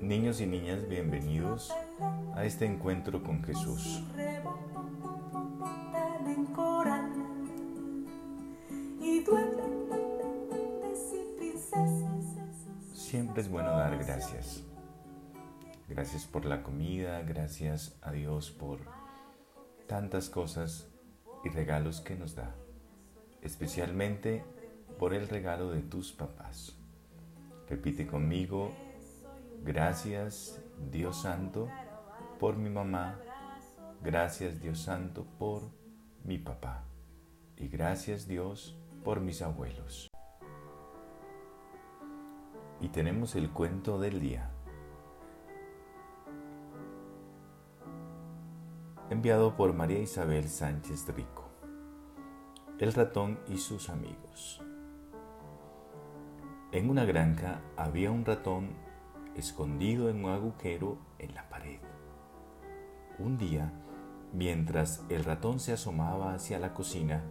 Niños y niñas, bienvenidos a este encuentro con Jesús. Siempre es bueno dar gracias. Gracias por la comida, gracias a Dios por tantas cosas y regalos que nos da, especialmente por el regalo de tus papás. Repite conmigo, gracias Dios Santo por mi mamá, gracias Dios Santo por mi papá y gracias Dios por mis abuelos. Y tenemos el cuento del día. Enviado por María Isabel Sánchez Rico. El ratón y sus amigos. En una granja había un ratón escondido en un agujero en la pared. Un día, mientras el ratón se asomaba hacia la cocina,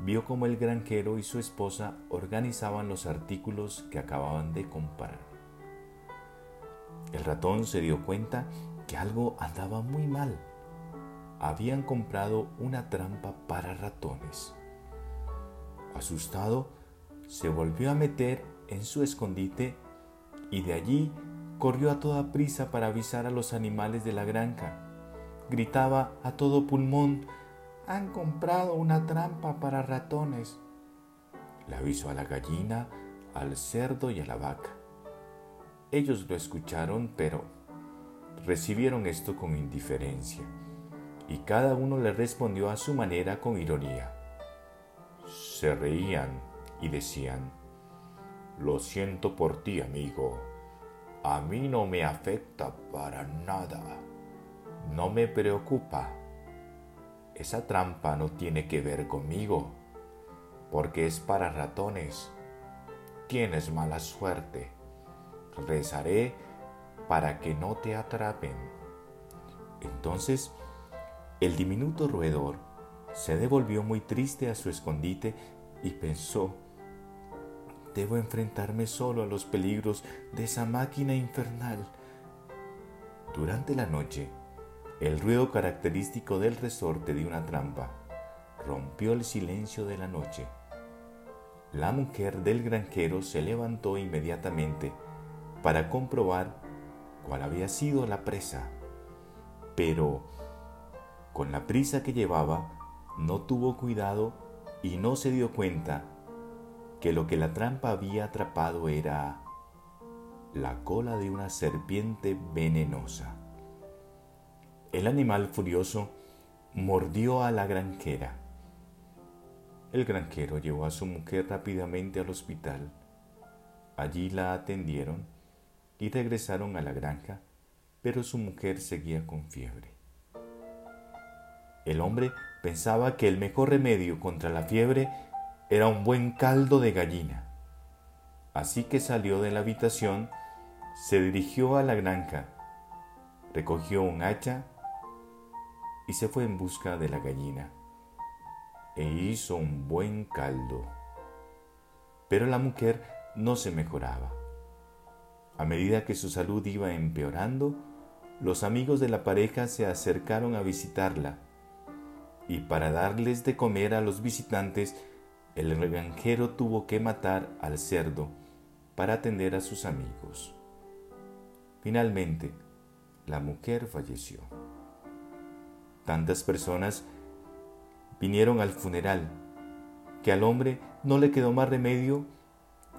vio como el granjero y su esposa organizaban los artículos que acababan de comprar. El ratón se dio cuenta que algo andaba muy mal. Habían comprado una trampa para ratones. Asustado, se volvió a meter en su escondite y de allí corrió a toda prisa para avisar a los animales de la granja. Gritaba a todo pulmón, han comprado una trampa para ratones. Le avisó a la gallina, al cerdo y a la vaca. Ellos lo escucharon, pero recibieron esto con indiferencia, y cada uno le respondió a su manera con ironía. Se reían y decían, Lo siento por ti, amigo. A mí no me afecta para nada. No me preocupa esa trampa no tiene que ver conmigo, porque es para ratones. Tienes mala suerte. Rezaré para que no te atrapen. Entonces, el diminuto roedor se devolvió muy triste a su escondite y pensó, debo enfrentarme solo a los peligros de esa máquina infernal. Durante la noche, el ruido característico del resorte de una trampa rompió el silencio de la noche. La mujer del granjero se levantó inmediatamente para comprobar cuál había sido la presa, pero con la prisa que llevaba no tuvo cuidado y no se dio cuenta que lo que la trampa había atrapado era la cola de una serpiente venenosa. El animal furioso mordió a la granjera. El granjero llevó a su mujer rápidamente al hospital. Allí la atendieron y regresaron a la granja, pero su mujer seguía con fiebre. El hombre pensaba que el mejor remedio contra la fiebre era un buen caldo de gallina. Así que salió de la habitación, se dirigió a la granja, recogió un hacha y se fue en busca de la gallina e hizo un buen caldo. Pero la mujer no se mejoraba. A medida que su salud iba empeorando, los amigos de la pareja se acercaron a visitarla y para darles de comer a los visitantes, el granjero tuvo que matar al cerdo para atender a sus amigos. Finalmente, la mujer falleció. Tantas personas vinieron al funeral que al hombre no le quedó más remedio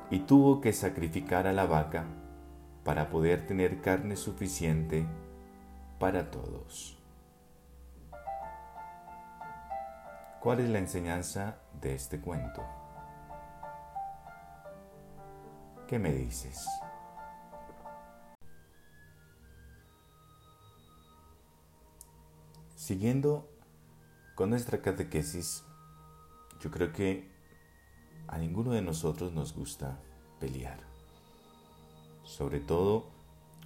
y tuvo que sacrificar a la vaca para poder tener carne suficiente para todos. ¿Cuál es la enseñanza de este cuento? ¿Qué me dices? Siguiendo con nuestra catequesis, yo creo que a ninguno de nosotros nos gusta pelear. Sobre todo,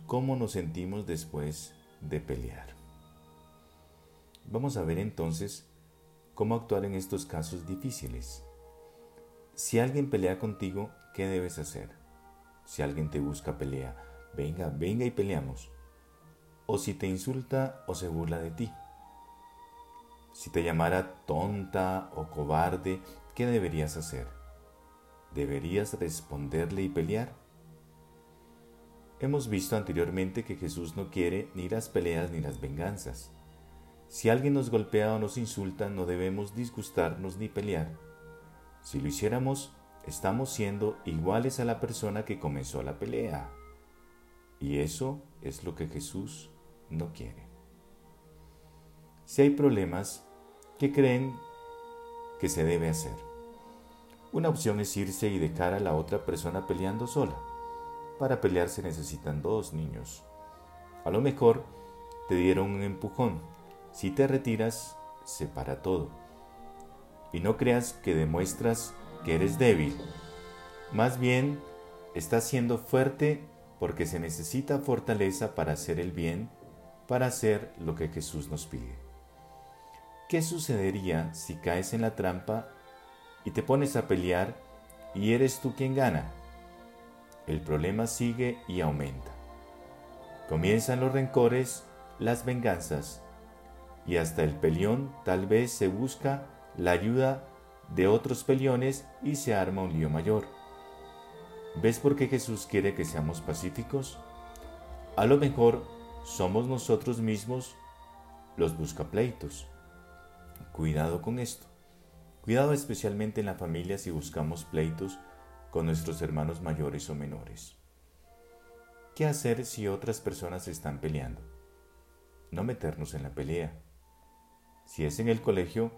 cómo nos sentimos después de pelear. Vamos a ver entonces cómo actuar en estos casos difíciles. Si alguien pelea contigo, ¿qué debes hacer? Si alguien te busca pelea, venga, venga y peleamos. O si te insulta o se burla de ti. Si te llamara tonta o cobarde, ¿qué deberías hacer? ¿Deberías responderle y pelear? Hemos visto anteriormente que Jesús no quiere ni las peleas ni las venganzas. Si alguien nos golpea o nos insulta, no debemos disgustarnos ni pelear. Si lo hiciéramos, estamos siendo iguales a la persona que comenzó la pelea. Y eso es lo que Jesús no quiere. Si hay problemas, ¿qué creen que se debe hacer? Una opción es irse y dejar a la otra persona peleando sola. Para pelear se necesitan dos niños. A lo mejor te dieron un empujón. Si te retiras, se para todo. Y no creas que demuestras que eres débil. Más bien, estás siendo fuerte porque se necesita fortaleza para hacer el bien, para hacer lo que Jesús nos pide. ¿Qué sucedería si caes en la trampa y te pones a pelear y eres tú quien gana? El problema sigue y aumenta. Comienzan los rencores, las venganzas, y hasta el peleón tal vez se busca la ayuda de otros peleones y se arma un lío mayor. ¿Ves por qué Jesús quiere que seamos pacíficos? A lo mejor somos nosotros mismos los buscapleitos. Cuidado con esto. Cuidado especialmente en la familia si buscamos pleitos con nuestros hermanos mayores o menores. ¿Qué hacer si otras personas están peleando? No meternos en la pelea. Si es en el colegio,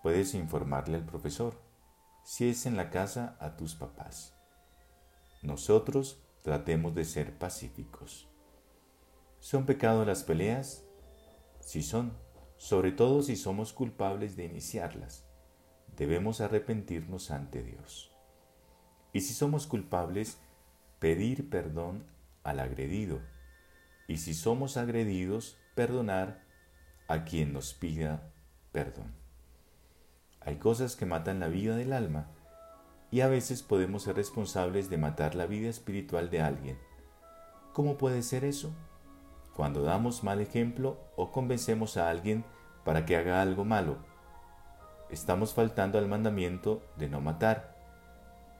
puedes informarle al profesor. Si es en la casa, a tus papás. Nosotros tratemos de ser pacíficos. ¿Son pecado las peleas? Sí son, sobre todo si somos culpables de iniciarlas. Debemos arrepentirnos ante Dios. Y si somos culpables, pedir perdón al agredido. Y si somos agredidos, perdonar a quien nos pida perdón. Hay cosas que matan la vida del alma y a veces podemos ser responsables de matar la vida espiritual de alguien. ¿Cómo puede ser eso? Cuando damos mal ejemplo o convencemos a alguien para que haga algo malo. Estamos faltando al mandamiento de no matar,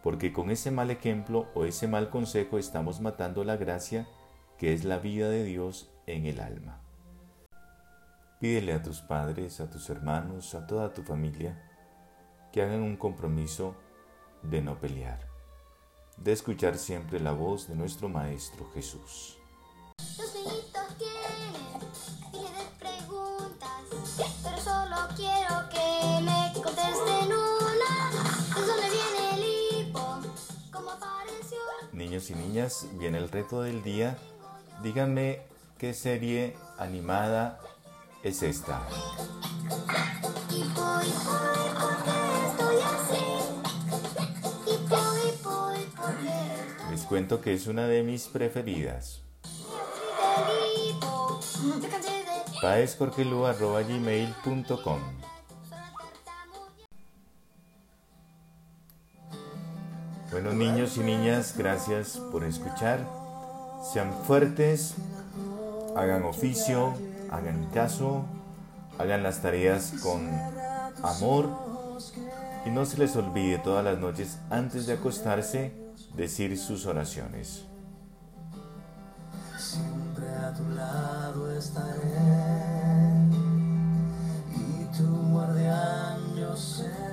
porque con ese mal ejemplo o ese mal consejo estamos matando la gracia que es la vida de Dios en el alma. Pídele a tus padres, a tus hermanos, a toda tu familia, que hagan un compromiso de no pelear, de escuchar siempre la voz de nuestro Maestro Jesús. Los niñitos tienen de preguntas, pero solo quiero que me contesten una. ¿De dónde viene el hipo? ¿Cómo apareció? Niños y niñas, viene el reto del día. Díganme qué serie animada es esta. Les cuento que es una de mis preferidas. paescorquelu.gmail.com Bueno niños y niñas, gracias por escuchar. Sean fuertes, hagan oficio, hagan caso, hagan las tareas con amor y no se les olvide todas las noches antes de acostarse decir sus oraciones. Siempre a tu lado estaré y tu guardián yo seré.